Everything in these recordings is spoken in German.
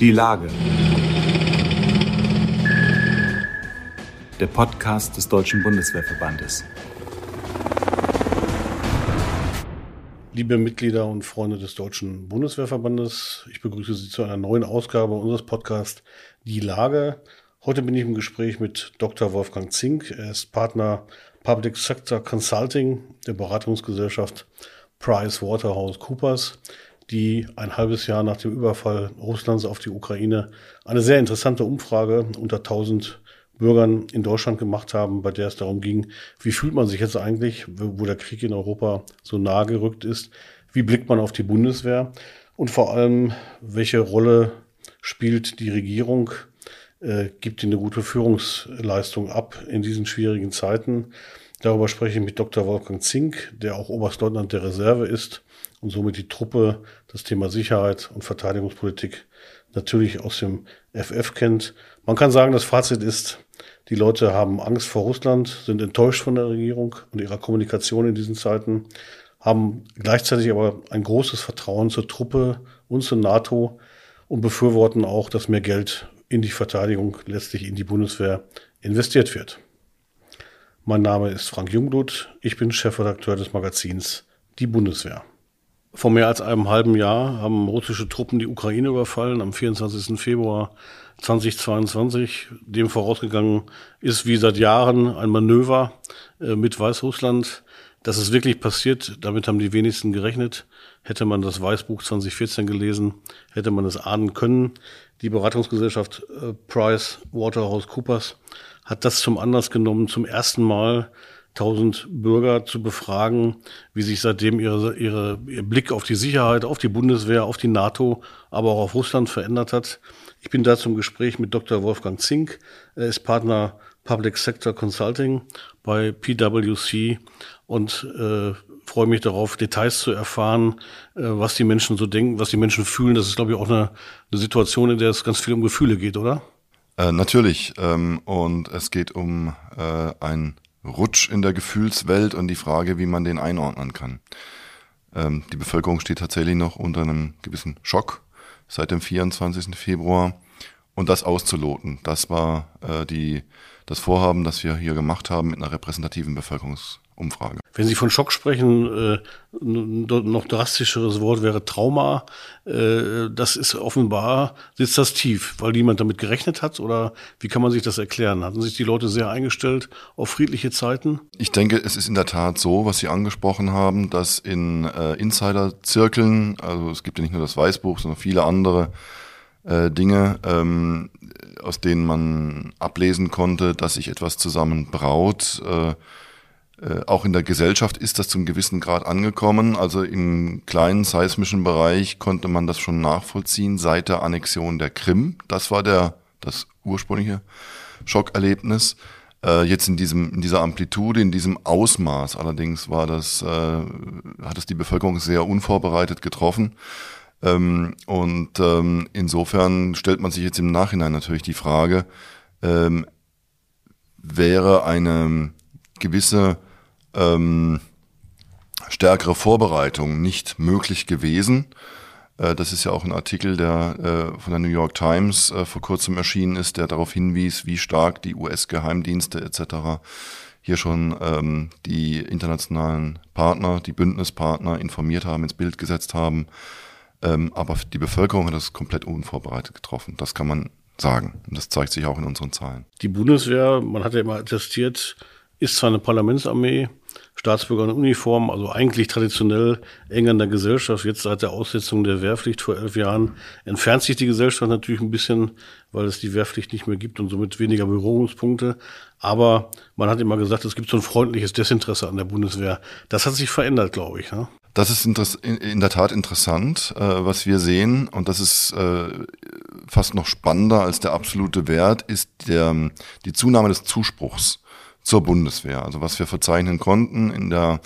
Die Lage. Der Podcast des Deutschen Bundeswehrverbandes. Liebe Mitglieder und Freunde des Deutschen Bundeswehrverbandes, ich begrüße Sie zu einer neuen Ausgabe unseres Podcasts Die Lage. Heute bin ich im Gespräch mit Dr. Wolfgang Zink. Er ist Partner Public Sector Consulting der Beratungsgesellschaft Price Waterhouse Coopers die ein halbes Jahr nach dem Überfall Russlands auf die Ukraine eine sehr interessante Umfrage unter 1000 Bürgern in Deutschland gemacht haben, bei der es darum ging, wie fühlt man sich jetzt eigentlich, wo der Krieg in Europa so nahe gerückt ist, wie blickt man auf die Bundeswehr und vor allem, welche Rolle spielt die Regierung, äh, gibt die eine gute Führungsleistung ab in diesen schwierigen Zeiten. Darüber spreche ich mit Dr. Wolfgang Zink, der auch Oberstleutnant der Reserve ist und somit die Truppe das Thema Sicherheit und Verteidigungspolitik natürlich aus dem FF kennt. Man kann sagen, das Fazit ist, die Leute haben Angst vor Russland, sind enttäuscht von der Regierung und ihrer Kommunikation in diesen Zeiten, haben gleichzeitig aber ein großes Vertrauen zur Truppe und zur NATO und befürworten auch, dass mehr Geld in die Verteidigung, letztlich in die Bundeswehr investiert wird. Mein Name ist Frank Jungblut, ich bin Chefredakteur des Magazins Die Bundeswehr. Vor mehr als einem halben Jahr haben russische Truppen die Ukraine überfallen, am 24. Februar 2022. Dem vorausgegangen ist wie seit Jahren ein Manöver äh, mit Weißrussland. Das ist wirklich passiert, damit haben die wenigsten gerechnet. Hätte man das Weißbuch 2014 gelesen, hätte man es ahnen können. Die Beratungsgesellschaft äh, Price Waterhouse Coopers hat das zum Anlass genommen, zum ersten Mal 1000 Bürger zu befragen, wie sich seitdem ihre, ihre, ihr Blick auf die Sicherheit, auf die Bundeswehr, auf die NATO, aber auch auf Russland verändert hat. Ich bin da zum Gespräch mit Dr. Wolfgang Zink. Er ist Partner Public Sector Consulting bei PwC und äh, freue mich darauf, Details zu erfahren, äh, was die Menschen so denken, was die Menschen fühlen. Das ist, glaube ich, auch eine, eine Situation, in der es ganz viel um Gefühle geht, oder? Äh, natürlich. Ähm, und es geht um äh, ein Rutsch in der Gefühlswelt und die Frage, wie man den einordnen kann. Ähm, die Bevölkerung steht tatsächlich noch unter einem gewissen Schock seit dem 24. Februar. Und das auszuloten, das war äh, die, das Vorhaben, das wir hier gemacht haben mit einer repräsentativen Bevölkerungs Umfrage. Wenn Sie von Schock sprechen, äh, noch drastischeres Wort wäre Trauma. Äh, das ist offenbar, sitzt das tief, weil niemand damit gerechnet hat? Oder wie kann man sich das erklären? Hatten sich die Leute sehr eingestellt auf friedliche Zeiten? Ich denke, es ist in der Tat so, was Sie angesprochen haben, dass in äh, Insider-Zirkeln, also es gibt ja nicht nur das Weißbuch, sondern viele andere äh, Dinge, ähm, aus denen man ablesen konnte, dass sich etwas zusammenbraut. Äh, äh, auch in der Gesellschaft ist das zum gewissen Grad angekommen. Also im kleinen seismischen Bereich konnte man das schon nachvollziehen seit der Annexion der Krim. Das war der, das ursprüngliche Schockerlebnis. Äh, jetzt in diesem, in dieser Amplitude, in diesem Ausmaß allerdings war das, äh, hat es die Bevölkerung sehr unvorbereitet getroffen. Ähm, und ähm, insofern stellt man sich jetzt im Nachhinein natürlich die Frage, ähm, wäre eine gewisse ähm, stärkere Vorbereitung nicht möglich gewesen. Äh, das ist ja auch ein Artikel, der äh, von der New York Times äh, vor kurzem erschienen ist, der darauf hinwies, wie stark die US-Geheimdienste etc. hier schon ähm, die internationalen Partner, die Bündnispartner informiert haben, ins Bild gesetzt haben. Ähm, aber die Bevölkerung hat das komplett unvorbereitet getroffen. Das kann man sagen. Und das zeigt sich auch in unseren Zahlen. Die Bundeswehr, man hat ja immer attestiert, ist zwar eine Parlamentsarmee, Staatsbürger in Uniform, also eigentlich traditionell eng an der Gesellschaft. Jetzt seit der Aussetzung der Wehrpflicht vor elf Jahren entfernt sich die Gesellschaft natürlich ein bisschen, weil es die Wehrpflicht nicht mehr gibt und somit weniger Berührungspunkte. Aber man hat immer gesagt, es gibt so ein freundliches Desinteresse an der Bundeswehr. Das hat sich verändert, glaube ich. Ne? Das ist in der Tat interessant, äh, was wir sehen. Und das ist äh, fast noch spannender als der absolute Wert, ist der, die Zunahme des Zuspruchs zur Bundeswehr. Also was wir verzeichnen konnten in der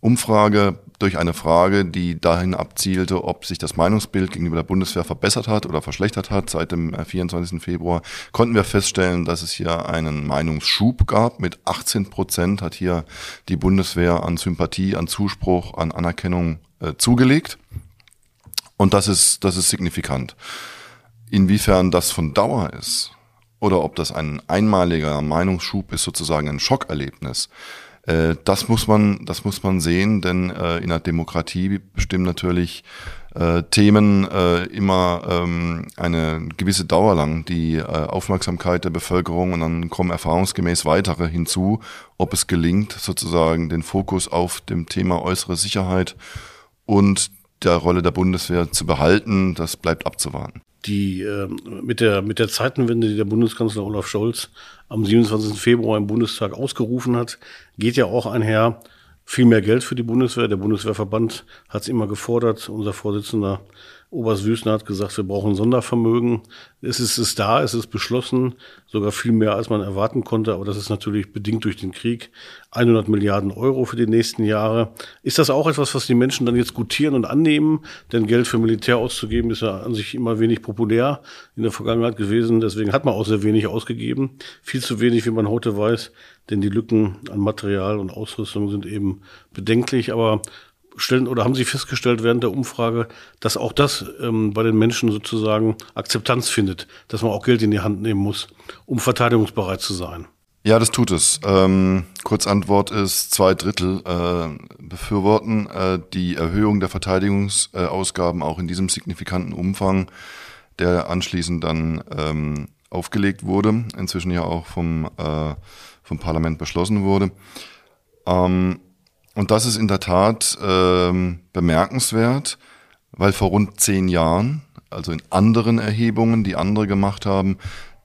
Umfrage durch eine Frage, die dahin abzielte, ob sich das Meinungsbild gegenüber der Bundeswehr verbessert hat oder verschlechtert hat seit dem 24. Äh, Februar, konnten wir feststellen, dass es hier einen Meinungsschub gab. Mit 18 Prozent hat hier die Bundeswehr an Sympathie, an Zuspruch, an Anerkennung äh, zugelegt. Und das ist, das ist signifikant. Inwiefern das von Dauer ist oder ob das ein einmaliger Meinungsschub ist, sozusagen ein Schockerlebnis, äh, das muss man, das muss man sehen, denn äh, in der Demokratie bestimmen natürlich äh, Themen äh, immer ähm, eine gewisse Dauer lang die äh, Aufmerksamkeit der Bevölkerung und dann kommen erfahrungsgemäß weitere hinzu, ob es gelingt, sozusagen den Fokus auf dem Thema äußere Sicherheit und der Rolle der Bundeswehr zu behalten, das bleibt abzuwarten die äh, mit der mit der Zeitenwende, die der Bundeskanzler Olaf Scholz am 27. Februar im Bundestag ausgerufen hat, geht ja auch einher viel mehr Geld für die Bundeswehr. Der Bundeswehrverband hat es immer gefordert. Unser Vorsitzender Oberst Wüstner hat gesagt, wir brauchen Sondervermögen. Es ist es da, es ist beschlossen, sogar viel mehr, als man erwarten konnte. Aber das ist natürlich bedingt durch den Krieg. 100 Milliarden Euro für die nächsten Jahre. Ist das auch etwas, was die Menschen dann jetzt gutieren und annehmen? Denn Geld für Militär auszugeben ist ja an sich immer wenig populär in der Vergangenheit gewesen. Deswegen hat man auch sehr wenig ausgegeben. Viel zu wenig, wie man heute weiß. Denn die Lücken an Material und Ausrüstung sind eben bedenklich. Aber stellen oder haben Sie festgestellt während der Umfrage, dass auch das ähm, bei den Menschen sozusagen Akzeptanz findet, dass man auch Geld in die Hand nehmen muss, um verteidigungsbereit zu sein? Ja, das tut es. Ähm, Kurzantwort ist, zwei Drittel äh, befürworten äh, die Erhöhung der Verteidigungsausgaben auch in diesem signifikanten Umfang, der anschließend dann ähm, aufgelegt wurde, inzwischen ja auch vom, äh, vom Parlament beschlossen wurde. Ähm, und das ist in der Tat ähm, bemerkenswert, weil vor rund zehn Jahren, also in anderen Erhebungen, die andere gemacht haben,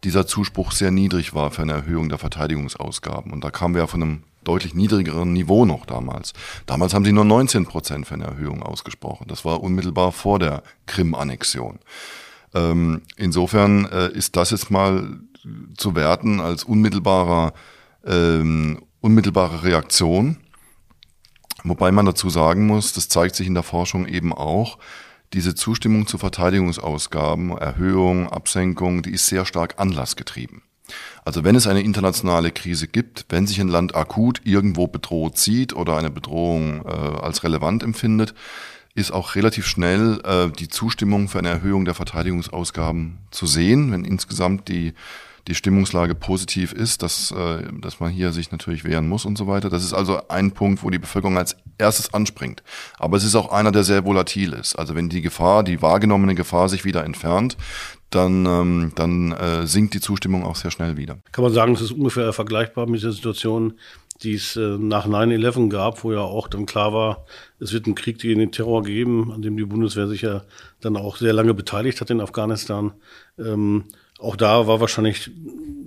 dieser Zuspruch sehr niedrig war für eine Erhöhung der Verteidigungsausgaben. Und da kamen wir ja von einem deutlich niedrigeren Niveau noch damals. Damals haben sie nur 19 Prozent für eine Erhöhung ausgesprochen. Das war unmittelbar vor der Krim-Annexion. Ähm, insofern äh, ist das jetzt mal zu werten als unmittelbarer, ähm, unmittelbare Reaktion Wobei man dazu sagen muss, das zeigt sich in der Forschung eben auch, diese Zustimmung zu Verteidigungsausgaben, Erhöhung, Absenkung, die ist sehr stark anlassgetrieben. Also wenn es eine internationale Krise gibt, wenn sich ein Land akut irgendwo bedroht sieht oder eine Bedrohung äh, als relevant empfindet, ist auch relativ schnell äh, die Zustimmung für eine Erhöhung der Verteidigungsausgaben zu sehen, wenn insgesamt die die Stimmungslage positiv ist, dass, äh, dass man hier sich natürlich wehren muss und so weiter. Das ist also ein Punkt, wo die Bevölkerung als erstes anspringt. Aber es ist auch einer, der sehr volatil ist. Also wenn die Gefahr, die wahrgenommene Gefahr sich wieder entfernt, dann, ähm, dann äh, sinkt die Zustimmung auch sehr schnell wieder. Kann man sagen, es ist ungefähr vergleichbar mit der Situation, die es äh, nach 9-11 gab, wo ja auch dann klar war, es wird einen Krieg gegen den Terror geben, an dem die Bundeswehr sich ja dann auch sehr lange beteiligt hat in Afghanistan. Ähm, auch da war wahrscheinlich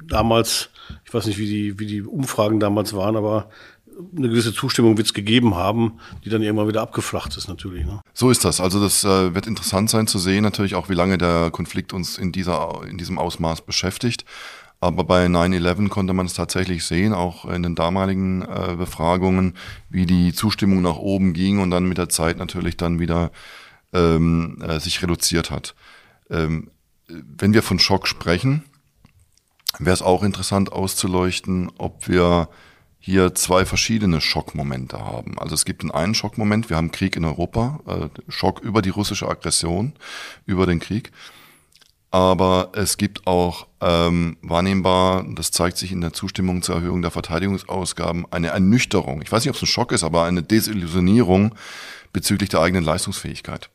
damals, ich weiß nicht, wie die, wie die Umfragen damals waren, aber eine gewisse Zustimmung wird es gegeben haben, die dann irgendwann wieder abgeflacht ist natürlich. Ne? So ist das. Also das äh, wird interessant sein zu sehen, natürlich auch, wie lange der Konflikt uns in, dieser, in diesem Ausmaß beschäftigt. Aber bei 9-11 konnte man es tatsächlich sehen, auch in den damaligen äh, Befragungen, wie die Zustimmung nach oben ging und dann mit der Zeit natürlich dann wieder ähm, äh, sich reduziert hat. Ähm, wenn wir von Schock sprechen, wäre es auch interessant auszuleuchten, ob wir hier zwei verschiedene Schockmomente haben. Also es gibt einen, einen Schockmoment, wir haben Krieg in Europa, äh, Schock über die russische Aggression, über den Krieg. Aber es gibt auch ähm, wahrnehmbar, das zeigt sich in der Zustimmung zur Erhöhung der Verteidigungsausgaben, eine Ernüchterung. Ich weiß nicht, ob es ein Schock ist, aber eine Desillusionierung bezüglich der eigenen Leistungsfähigkeit.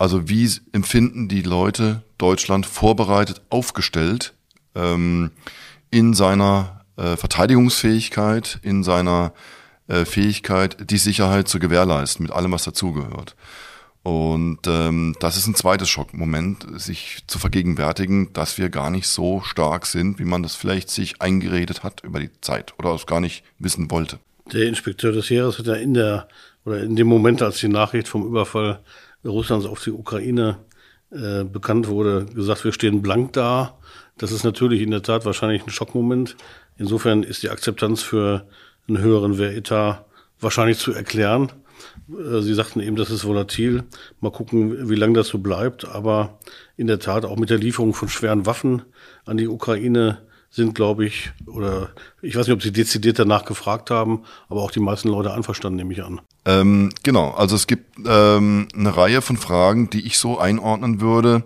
Also wie empfinden die Leute Deutschland vorbereitet, aufgestellt ähm, in seiner äh, Verteidigungsfähigkeit, in seiner äh, Fähigkeit, die Sicherheit zu gewährleisten, mit allem, was dazugehört. Und ähm, das ist ein zweites Schockmoment, sich zu vergegenwärtigen, dass wir gar nicht so stark sind, wie man das vielleicht sich eingeredet hat über die Zeit oder es gar nicht wissen wollte. Der Inspekteur des Heeres hat ja in der oder in dem Moment, als die Nachricht vom Überfall Russlands auf die Ukraine äh, bekannt wurde, gesagt, wir stehen blank da. Das ist natürlich in der Tat wahrscheinlich ein Schockmoment. Insofern ist die Akzeptanz für einen höheren Wehretat wahrscheinlich zu erklären. Äh, Sie sagten eben, das ist volatil. Mal gucken, wie lange das so bleibt. Aber in der Tat auch mit der Lieferung von schweren Waffen an die Ukraine sind, glaube ich, oder ich weiß nicht, ob Sie dezidiert danach gefragt haben, aber auch die meisten Leute einverstanden, nehme ich an. Ähm, genau, also es gibt ähm, eine Reihe von Fragen, die ich so einordnen würde.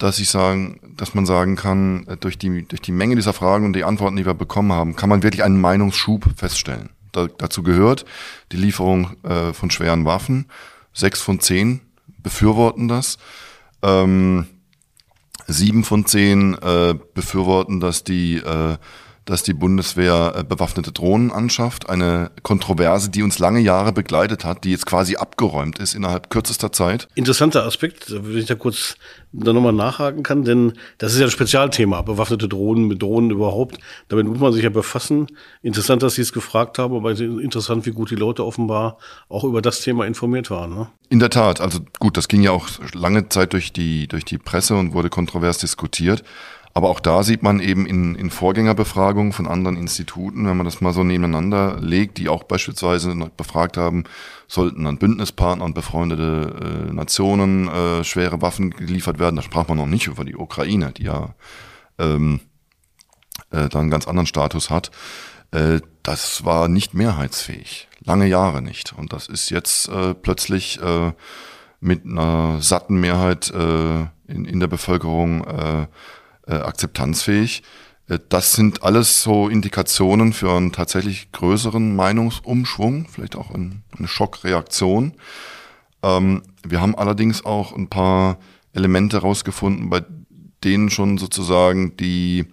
dass ich sagen, dass man sagen kann, äh, durch die, durch die Menge dieser Fragen und die Antworten, die wir bekommen haben, kann man wirklich einen Meinungsschub feststellen. Da, dazu gehört die Lieferung äh, von schweren Waffen. Sechs von zehn befürworten das. Ähm, sieben von zehn äh, befürworten, dass die äh, dass die Bundeswehr äh, bewaffnete Drohnen anschafft. Eine Kontroverse, die uns lange Jahre begleitet hat, die jetzt quasi abgeräumt ist innerhalb kürzester Zeit. Interessanter Aspekt, wenn ich da kurz da nochmal nachhaken kann, denn das ist ja ein Spezialthema, bewaffnete Drohnen mit Drohnen überhaupt. Damit muss man sich ja befassen. Interessant, dass Sie es gefragt haben, aber interessant, wie gut die Leute offenbar auch über das Thema informiert waren. Ne? In der Tat, also gut, das ging ja auch lange Zeit durch die, durch die Presse und wurde kontrovers diskutiert. Aber auch da sieht man eben in, in Vorgängerbefragungen von anderen Instituten, wenn man das mal so nebeneinander legt, die auch beispielsweise befragt haben, sollten an Bündnispartner und befreundete äh, Nationen äh, schwere Waffen geliefert werden. Da sprach man noch nicht über die Ukraine, die ja ähm, äh, da einen ganz anderen Status hat. Äh, das war nicht mehrheitsfähig, lange Jahre nicht. Und das ist jetzt äh, plötzlich äh, mit einer satten Mehrheit äh, in, in der Bevölkerung äh, äh, akzeptanzfähig. Äh, das sind alles so Indikationen für einen tatsächlich größeren Meinungsumschwung, vielleicht auch eine Schockreaktion. Ähm, wir haben allerdings auch ein paar Elemente herausgefunden, bei denen schon sozusagen die,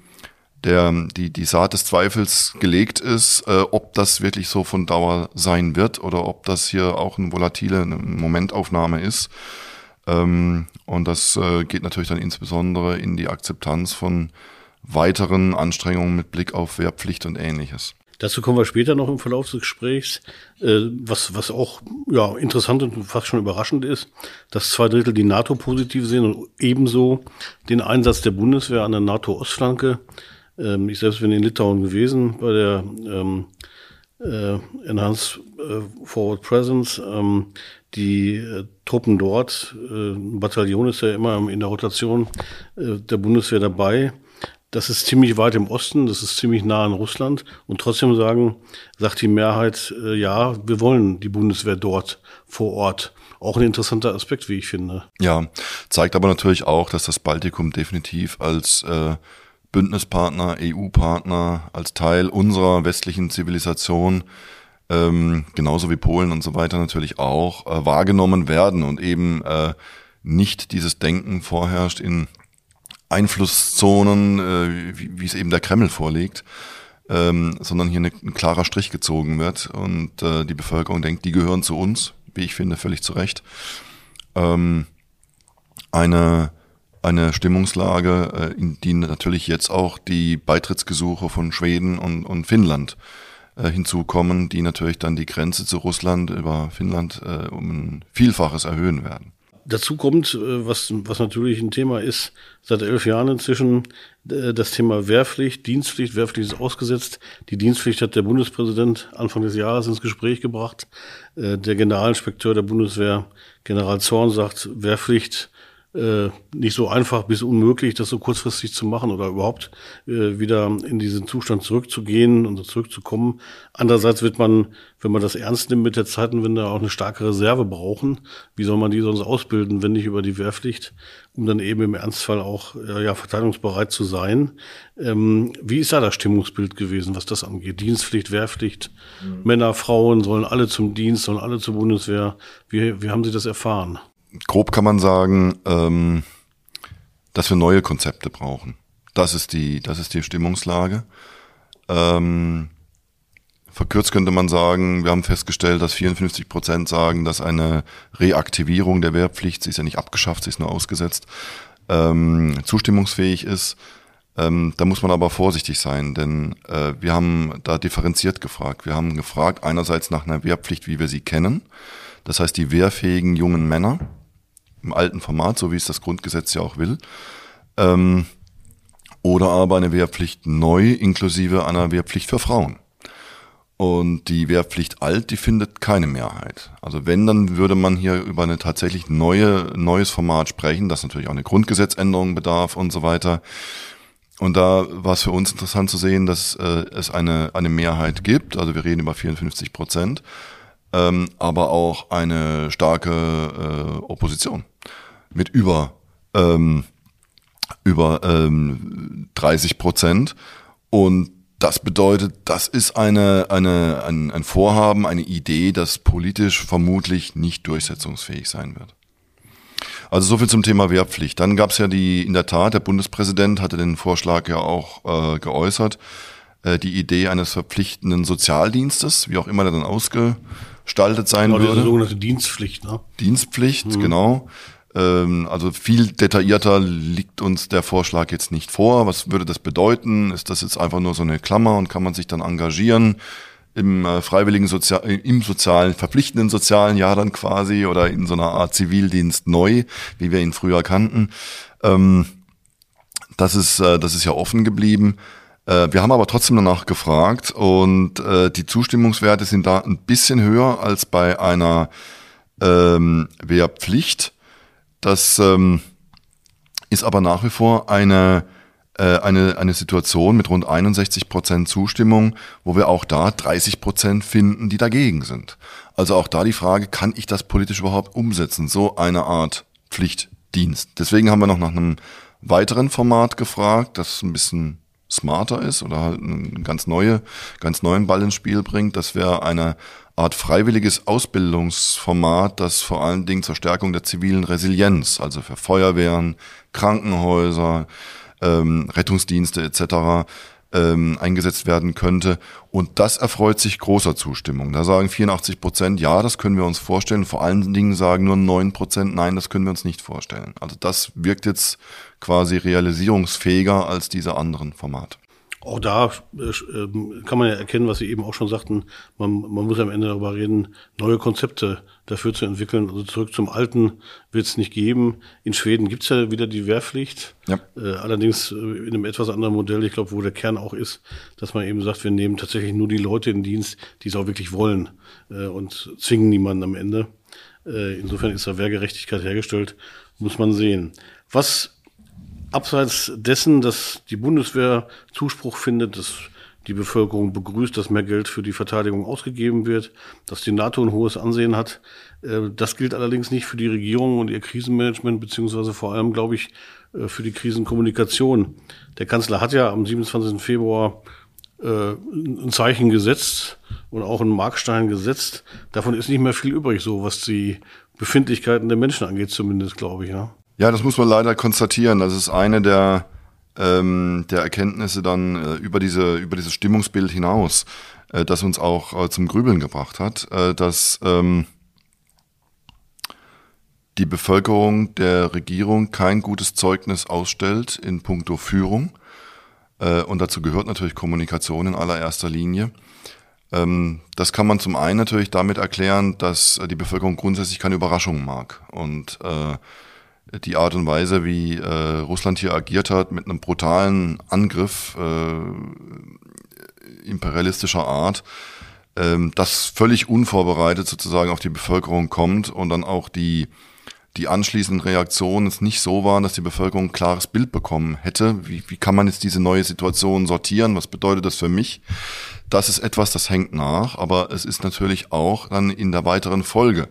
der, die, die Saat des Zweifels gelegt ist, äh, ob das wirklich so von Dauer sein wird oder ob das hier auch eine volatile eine Momentaufnahme ist. Ähm, und das äh, geht natürlich dann insbesondere in die Akzeptanz von weiteren Anstrengungen mit Blick auf Wehrpflicht und ähnliches. Dazu kommen wir später noch im Verlauf des Gesprächs. Äh, was, was auch ja, interessant und fast schon überraschend ist, dass zwei Drittel die NATO positiv sehen und ebenso den Einsatz der Bundeswehr an der NATO-Ostflanke. Ähm, ich selbst bin in Litauen gewesen bei der ähm, äh, Enhanced Forward Presence. Ähm, die äh, Truppen dort, äh, ein Bataillon ist ja immer in der Rotation äh, der Bundeswehr dabei. Das ist ziemlich weit im Osten, das ist ziemlich nah an Russland. Und trotzdem sagen, sagt die Mehrheit, äh, ja, wir wollen die Bundeswehr dort vor Ort. Auch ein interessanter Aspekt, wie ich finde. Ja, zeigt aber natürlich auch, dass das Baltikum definitiv als äh, Bündnispartner, EU-Partner, als Teil unserer westlichen Zivilisation ähm, genauso wie Polen und so weiter natürlich auch, äh, wahrgenommen werden und eben äh, nicht dieses Denken vorherrscht in Einflusszonen, äh, wie, wie es eben der Kreml vorlegt, ähm, sondern hier eine, ein klarer Strich gezogen wird und äh, die Bevölkerung denkt, die gehören zu uns, wie ich finde, völlig zu Recht. Ähm, eine eine Stimmungslage, äh, in die natürlich jetzt auch die Beitrittsgesuche von Schweden und, und Finnland äh, hinzukommen, die natürlich dann die Grenze zu Russland über Finnland äh, um ein Vielfaches erhöhen werden. Dazu kommt, äh, was, was natürlich ein Thema ist, seit elf Jahren inzwischen äh, das Thema Wehrpflicht, Dienstpflicht. Wehrpflicht ist ausgesetzt. Die Dienstpflicht hat der Bundespräsident Anfang des Jahres ins Gespräch gebracht. Der Generalinspekteur der Bundeswehr, General Zorn, sagt, Wehrpflicht äh, nicht so einfach bis unmöglich, das so kurzfristig zu machen oder überhaupt äh, wieder in diesen Zustand zurückzugehen und zurückzukommen. Andererseits wird man, wenn man das ernst nimmt mit der Zeitenwende, auch eine starke Reserve brauchen. Wie soll man die sonst ausbilden, wenn nicht über die Wehrpflicht, um dann eben im Ernstfall auch äh, ja, verteidigungsbereit zu sein? Ähm, wie ist da das Stimmungsbild gewesen, was das angeht? Dienstpflicht, Wehrpflicht, mhm. Männer, Frauen sollen alle zum Dienst, sollen alle zur Bundeswehr. Wie, wie haben Sie das erfahren? Grob kann man sagen, ähm, dass wir neue Konzepte brauchen. Das ist die, das ist die Stimmungslage. Ähm, verkürzt könnte man sagen, wir haben festgestellt, dass 54 Prozent sagen, dass eine Reaktivierung der Wehrpflicht, sie ist ja nicht abgeschafft, sie ist nur ausgesetzt, ähm, zustimmungsfähig ist. Ähm, da muss man aber vorsichtig sein, denn äh, wir haben da differenziert gefragt. Wir haben gefragt einerseits nach einer Wehrpflicht, wie wir sie kennen. Das heißt, die wehrfähigen jungen Männer, im alten Format, so wie es das Grundgesetz ja auch will. Ähm, oder aber eine Wehrpflicht neu inklusive einer Wehrpflicht für Frauen. Und die Wehrpflicht alt, die findet keine Mehrheit. Also wenn, dann würde man hier über eine tatsächlich neue, neues Format sprechen, das natürlich auch eine Grundgesetzänderung bedarf und so weiter. Und da war es für uns interessant zu sehen, dass äh, es eine, eine Mehrheit gibt. Also wir reden über 54 Prozent ähm, aber auch eine starke äh, Opposition mit über ähm, über ähm, 30 Prozent. Und das bedeutet, das ist eine, eine, ein, ein Vorhaben, eine Idee, das politisch vermutlich nicht durchsetzungsfähig sein wird. Also so viel zum Thema Wehrpflicht. Dann gab es ja die, in der Tat, der Bundespräsident hatte den Vorschlag ja auch äh, geäußert, äh, die Idee eines verpflichtenden Sozialdienstes, wie auch immer der dann ausgestaltet sein genau, würde. Die sogenannte Dienstpflicht, ne? Dienstpflicht, mhm. genau. Ähm, also viel detaillierter liegt uns der Vorschlag jetzt nicht vor. Was würde das bedeuten? Ist das jetzt einfach nur so eine Klammer und kann man sich dann engagieren? im äh, freiwilligen Sozial im sozialen, verpflichtenden sozialen Jahr dann quasi oder in so einer Art Zivildienst neu, wie wir ihn früher kannten. Ähm, das ist, äh, das ist ja offen geblieben. Äh, wir haben aber trotzdem danach gefragt und äh, die Zustimmungswerte sind da ein bisschen höher als bei einer ähm, Wehrpflicht. Das ähm, ist aber nach wie vor eine, äh, eine, eine Situation mit rund 61 Prozent Zustimmung, wo wir auch da 30 Prozent finden, die dagegen sind. Also auch da die Frage, kann ich das politisch überhaupt umsetzen? So eine Art Pflichtdienst. Deswegen haben wir noch nach einem weiteren Format gefragt, das ein bisschen smarter ist oder halt einen ganz neue, ganz neuen Ball ins Spiel bringt. Das wäre eine Art freiwilliges Ausbildungsformat, das vor allen Dingen zur Stärkung der zivilen Resilienz, also für Feuerwehren, Krankenhäuser, ähm, Rettungsdienste etc. Ähm, eingesetzt werden könnte. Und das erfreut sich großer Zustimmung. Da sagen 84 Prozent, ja, das können wir uns vorstellen. Vor allen Dingen sagen nur 9 Prozent, nein, das können wir uns nicht vorstellen. Also das wirkt jetzt quasi realisierungsfähiger als diese anderen Formate. Auch da äh, ähm, kann man ja erkennen, was Sie eben auch schon sagten, man, man muss am Ende darüber reden, neue Konzepte dafür zu entwickeln. Also zurück zum Alten wird es nicht geben. In Schweden gibt es ja wieder die Wehrpflicht, ja. äh, allerdings äh, in einem etwas anderen Modell, ich glaube, wo der Kern auch ist, dass man eben sagt, wir nehmen tatsächlich nur die Leute in Dienst, die es auch wirklich wollen äh, und zwingen niemanden am Ende. Äh, insofern ist da Wehrgerechtigkeit hergestellt, muss man sehen. Was abseits dessen, dass die Bundeswehr Zuspruch findet, dass die Bevölkerung begrüßt, dass mehr Geld für die Verteidigung ausgegeben wird, dass die NATO ein hohes Ansehen hat. Äh, das gilt allerdings nicht für die Regierung und ihr Krisenmanagement, beziehungsweise vor allem, glaube ich, äh, für die Krisenkommunikation. Der Kanzler hat ja am 27. Februar äh, ein Zeichen gesetzt und auch einen Markstein gesetzt. Davon ist nicht mehr viel übrig, so was die Befindlichkeiten der Menschen angeht, zumindest, glaube ich. Ja. Ja, das muss man leider konstatieren. Das ist eine der, ähm, der Erkenntnisse dann äh, über, diese, über dieses Stimmungsbild hinaus, äh, das uns auch äh, zum Grübeln gebracht hat, äh, dass ähm, die Bevölkerung der Regierung kein gutes Zeugnis ausstellt in puncto Führung. Äh, und dazu gehört natürlich Kommunikation in allererster Linie. Ähm, das kann man zum einen natürlich damit erklären, dass die Bevölkerung grundsätzlich keine Überraschungen mag. Und äh, die Art und Weise, wie äh, Russland hier agiert hat, mit einem brutalen Angriff äh, imperialistischer Art, ähm, das völlig unvorbereitet sozusagen auf die Bevölkerung kommt und dann auch die die anschließenden Reaktionen es nicht so waren, dass die Bevölkerung ein klares Bild bekommen hätte. Wie, wie kann man jetzt diese neue Situation sortieren? Was bedeutet das für mich? Das ist etwas, das hängt nach, aber es ist natürlich auch dann in der weiteren Folge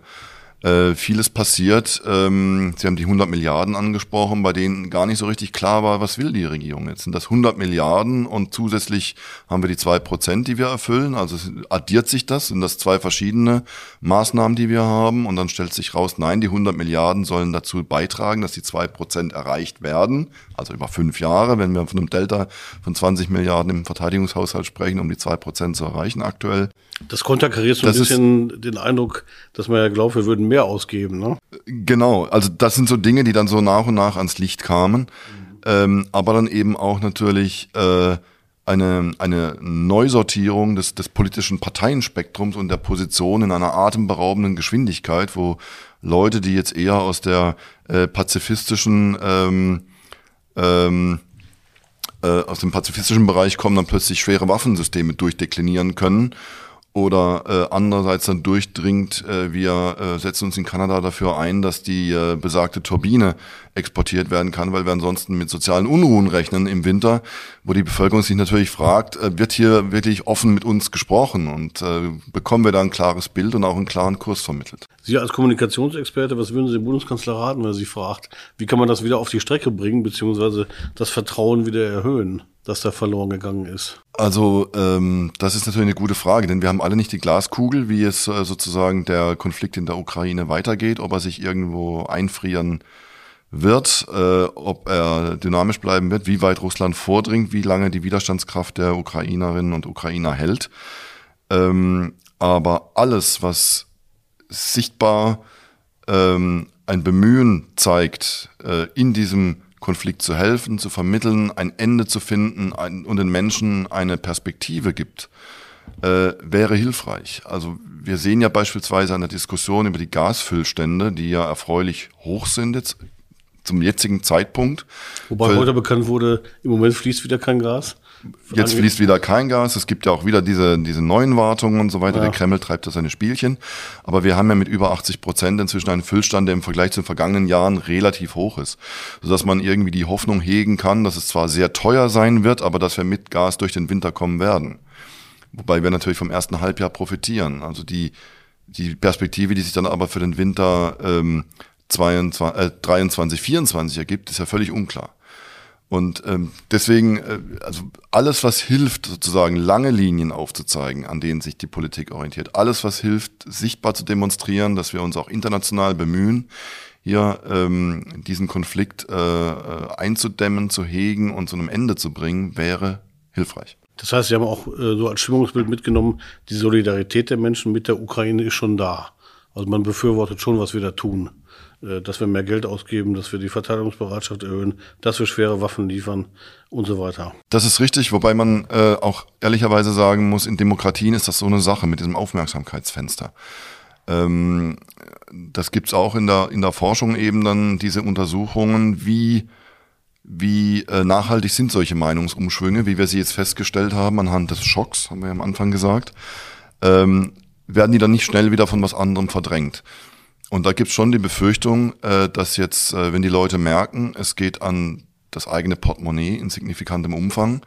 äh, vieles passiert. Ähm, Sie haben die 100 Milliarden angesprochen, bei denen gar nicht so richtig klar war, was will die Regierung jetzt. Sind das 100 Milliarden und zusätzlich haben wir die zwei Prozent, die wir erfüllen? Also addiert sich das? Sind das zwei verschiedene Maßnahmen, die wir haben? Und dann stellt sich raus, nein, die 100 Milliarden sollen dazu beitragen, dass die zwei Prozent erreicht werden. Also über fünf Jahre, wenn wir von einem Delta von 20 Milliarden im Verteidigungshaushalt sprechen, um die zwei Prozent zu erreichen aktuell. Das konterkariert so ein bisschen den Eindruck, dass man ja glaubt, wir würden mehr ausgeben. Ne? Genau, also das sind so Dinge, die dann so nach und nach ans Licht kamen. Mhm. Ähm, aber dann eben auch natürlich äh, eine, eine Neusortierung des, des politischen Parteienspektrums und der Position in einer atemberaubenden Geschwindigkeit, wo Leute, die jetzt eher aus der äh, pazifistischen ähm, ähm, äh, aus dem pazifistischen Bereich kommen, dann plötzlich schwere Waffensysteme durchdeklinieren können oder äh, andererseits dann durchdringt, äh, wir äh, setzen uns in Kanada dafür ein, dass die äh, besagte Turbine exportiert werden kann, weil wir ansonsten mit sozialen Unruhen rechnen im Winter, wo die Bevölkerung sich natürlich fragt, äh, wird hier wirklich offen mit uns gesprochen und äh, bekommen wir da ein klares Bild und auch einen klaren Kurs vermittelt. Sie als Kommunikationsexperte, was würden Sie dem Bundeskanzler raten, wenn er Sie fragt, wie kann man das wieder auf die Strecke bringen, beziehungsweise das Vertrauen wieder erhöhen, das da verloren gegangen ist? Also ähm, das ist natürlich eine gute Frage, denn wir haben alle nicht die Glaskugel, wie es äh, sozusagen der Konflikt in der Ukraine weitergeht, ob er sich irgendwo einfrieren wird, äh, ob er dynamisch bleiben wird, wie weit Russland vordringt, wie lange die Widerstandskraft der Ukrainerinnen und Ukrainer hält. Ähm, aber alles, was sichtbar ähm, ein Bemühen zeigt, äh, in diesem Konflikt zu helfen, zu vermitteln, ein Ende zu finden ein, und den Menschen eine Perspektive gibt, äh, wäre hilfreich. Also wir sehen ja beispielsweise an der Diskussion über die Gasfüllstände, die ja erfreulich hoch sind jetzt zum jetzigen Zeitpunkt. Wobei heute bekannt wurde, im Moment fließt wieder kein Gas. Jetzt fließt wieder kein Gas. Es gibt ja auch wieder diese, diese neuen Wartungen und so weiter. Ja. Der Kreml treibt da seine Spielchen. Aber wir haben ja mit über 80 Prozent inzwischen einen Füllstand, der im Vergleich zu den vergangenen Jahren relativ hoch ist. Sodass man irgendwie die Hoffnung hegen kann, dass es zwar sehr teuer sein wird, aber dass wir mit Gas durch den Winter kommen werden. Wobei wir natürlich vom ersten Halbjahr profitieren. Also die, die Perspektive, die sich dann aber für den Winter ähm, 22, äh, 23, 24 ergibt, ist ja völlig unklar. Und ähm, deswegen, äh, also alles, was hilft, sozusagen lange Linien aufzuzeigen, an denen sich die Politik orientiert, alles, was hilft, sichtbar zu demonstrieren, dass wir uns auch international bemühen, hier ähm, diesen Konflikt äh, äh einzudämmen, zu hegen und zu einem Ende zu bringen, wäre hilfreich. Das heißt, Sie haben auch äh, so als Stimmungsbild mitgenommen, die Solidarität der Menschen mit der Ukraine ist schon da. Also man befürwortet schon, was wir da tun. Äh, dass wir mehr Geld ausgeben, dass wir die Verteidigungsbereitschaft erhöhen, dass wir schwere Waffen liefern und so weiter. Das ist richtig, wobei man äh, auch ehrlicherweise sagen muss, in Demokratien ist das so eine Sache mit diesem Aufmerksamkeitsfenster. Ähm, das gibt's auch in der, in der Forschung eben dann diese Untersuchungen, wie wie äh, nachhaltig sind solche Meinungsumschwünge, wie wir sie jetzt festgestellt haben anhand des Schocks, haben wir ja am Anfang gesagt, ähm, werden die dann nicht schnell wieder von was anderem verdrängt. Und da gibt's schon die Befürchtung, äh, dass jetzt, äh, wenn die Leute merken, es geht an das eigene Portemonnaie in signifikantem Umfang,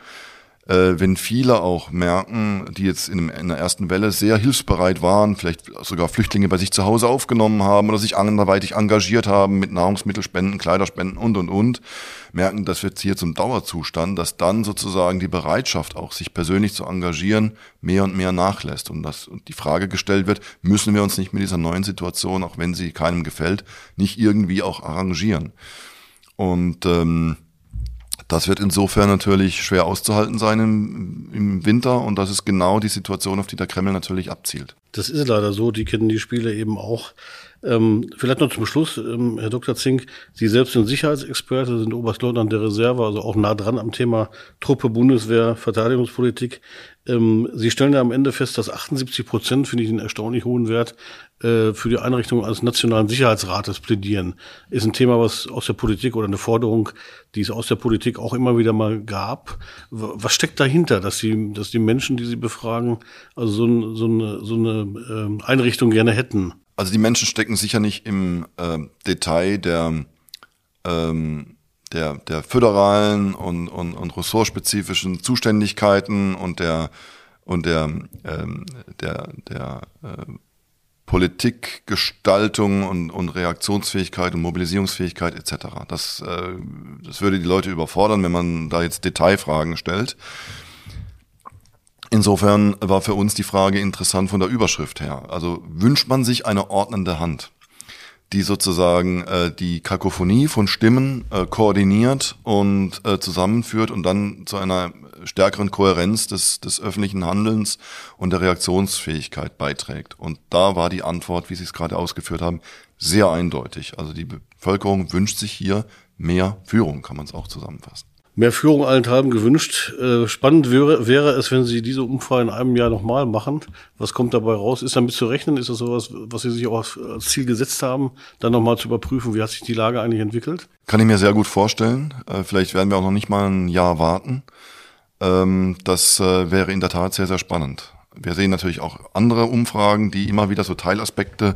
wenn viele auch merken, die jetzt in, der ersten Welle sehr hilfsbereit waren, vielleicht sogar Flüchtlinge bei sich zu Hause aufgenommen haben oder sich anderweitig engagiert haben mit Nahrungsmittelspenden, Kleiderspenden und, und, und, merken, das wird hier zum Dauerzustand, dass dann sozusagen die Bereitschaft auch, sich persönlich zu engagieren, mehr und mehr nachlässt und dass und die Frage gestellt wird, müssen wir uns nicht mit dieser neuen Situation, auch wenn sie keinem gefällt, nicht irgendwie auch arrangieren. Und ähm, das wird insofern natürlich schwer auszuhalten sein im, im, Winter und das ist genau die Situation, auf die der Kreml natürlich abzielt. Das ist leider so, die kennen die Spiele eben auch. Ähm, vielleicht noch zum Schluss, ähm, Herr Dr. Zink, Sie selbst sind Sicherheitsexperte, sind Oberstleutnant der Reserve, also auch nah dran am Thema Truppe, Bundeswehr, Verteidigungspolitik. Ähm, Sie stellen da am Ende fest, dass 78 Prozent, finde ich einen erstaunlich hohen Wert, äh, für die Einrichtung eines nationalen Sicherheitsrates plädieren. Ist ein Thema, was aus der Politik oder eine Forderung, die es aus der Politik auch immer wieder mal gab. Was steckt dahinter, dass die, dass die Menschen, die Sie befragen, also so, so eine, so eine ähm, Einrichtung gerne hätten? Also die Menschen stecken sicher nicht im äh, Detail der, ähm, der, der föderalen und, und, und ressortspezifischen Zuständigkeiten und der, und der, ähm, der, der äh, Politikgestaltung und, und Reaktionsfähigkeit und Mobilisierungsfähigkeit etc. Das, äh, das würde die Leute überfordern, wenn man da jetzt Detailfragen stellt. Insofern war für uns die Frage interessant von der Überschrift her. Also wünscht man sich eine ordnende Hand, die sozusagen äh, die Kakophonie von Stimmen äh, koordiniert und äh, zusammenführt und dann zu einer stärkeren Kohärenz des, des öffentlichen Handelns und der Reaktionsfähigkeit beiträgt. Und da war die Antwort, wie Sie es gerade ausgeführt haben, sehr eindeutig. Also die Bevölkerung wünscht sich hier mehr Führung, kann man es auch zusammenfassen mehr Führung allenthalben gewünscht. Äh, spannend wäre, wäre es, wenn Sie diese Umfrage in einem Jahr nochmal machen. Was kommt dabei raus? Ist damit zu rechnen? Ist das sowas, was Sie sich auch als Ziel gesetzt haben, dann nochmal zu überprüfen, wie hat sich die Lage eigentlich entwickelt? Kann ich mir sehr gut vorstellen. Äh, vielleicht werden wir auch noch nicht mal ein Jahr warten. Ähm, das äh, wäre in der Tat sehr, sehr spannend. Wir sehen natürlich auch andere Umfragen, die immer wieder so Teilaspekte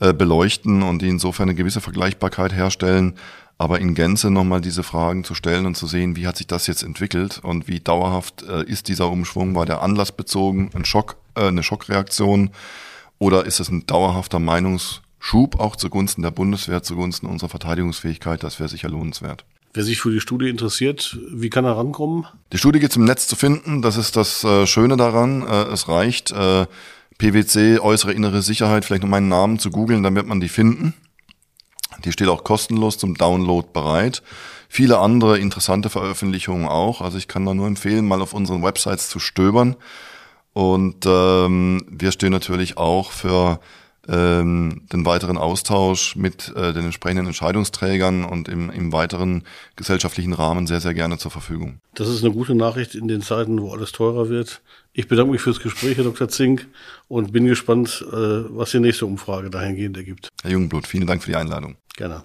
beleuchten und die insofern eine gewisse Vergleichbarkeit herstellen. Aber in Gänze nochmal diese Fragen zu stellen und zu sehen, wie hat sich das jetzt entwickelt und wie dauerhaft äh, ist dieser Umschwung? War der anlassbezogen, ein Schock, äh, eine Schockreaktion oder ist es ein dauerhafter Meinungsschub auch zugunsten der Bundeswehr, zugunsten unserer Verteidigungsfähigkeit? Das wäre sicher lohnenswert. Wer sich für die Studie interessiert, wie kann er rankommen? Die Studie gibt es im Netz zu finden. Das ist das äh, Schöne daran. Äh, es reicht, äh, PwC, äußere innere Sicherheit, vielleicht nur meinen Namen zu googeln, dann wird man die finden. Die steht auch kostenlos zum Download bereit. Viele andere interessante Veröffentlichungen auch. Also ich kann da nur empfehlen, mal auf unseren Websites zu stöbern. Und ähm, wir stehen natürlich auch für ähm, den weiteren Austausch mit äh, den entsprechenden Entscheidungsträgern und im, im weiteren gesellschaftlichen Rahmen sehr, sehr gerne zur Verfügung. Das ist eine gute Nachricht in den Zeiten, wo alles teurer wird. Ich bedanke mich fürs Gespräch, Herr Dr. Zink, und bin gespannt, äh, was die nächste Umfrage dahingehend ergibt. Herr Jungblut, vielen Dank für die Einladung. Gerne.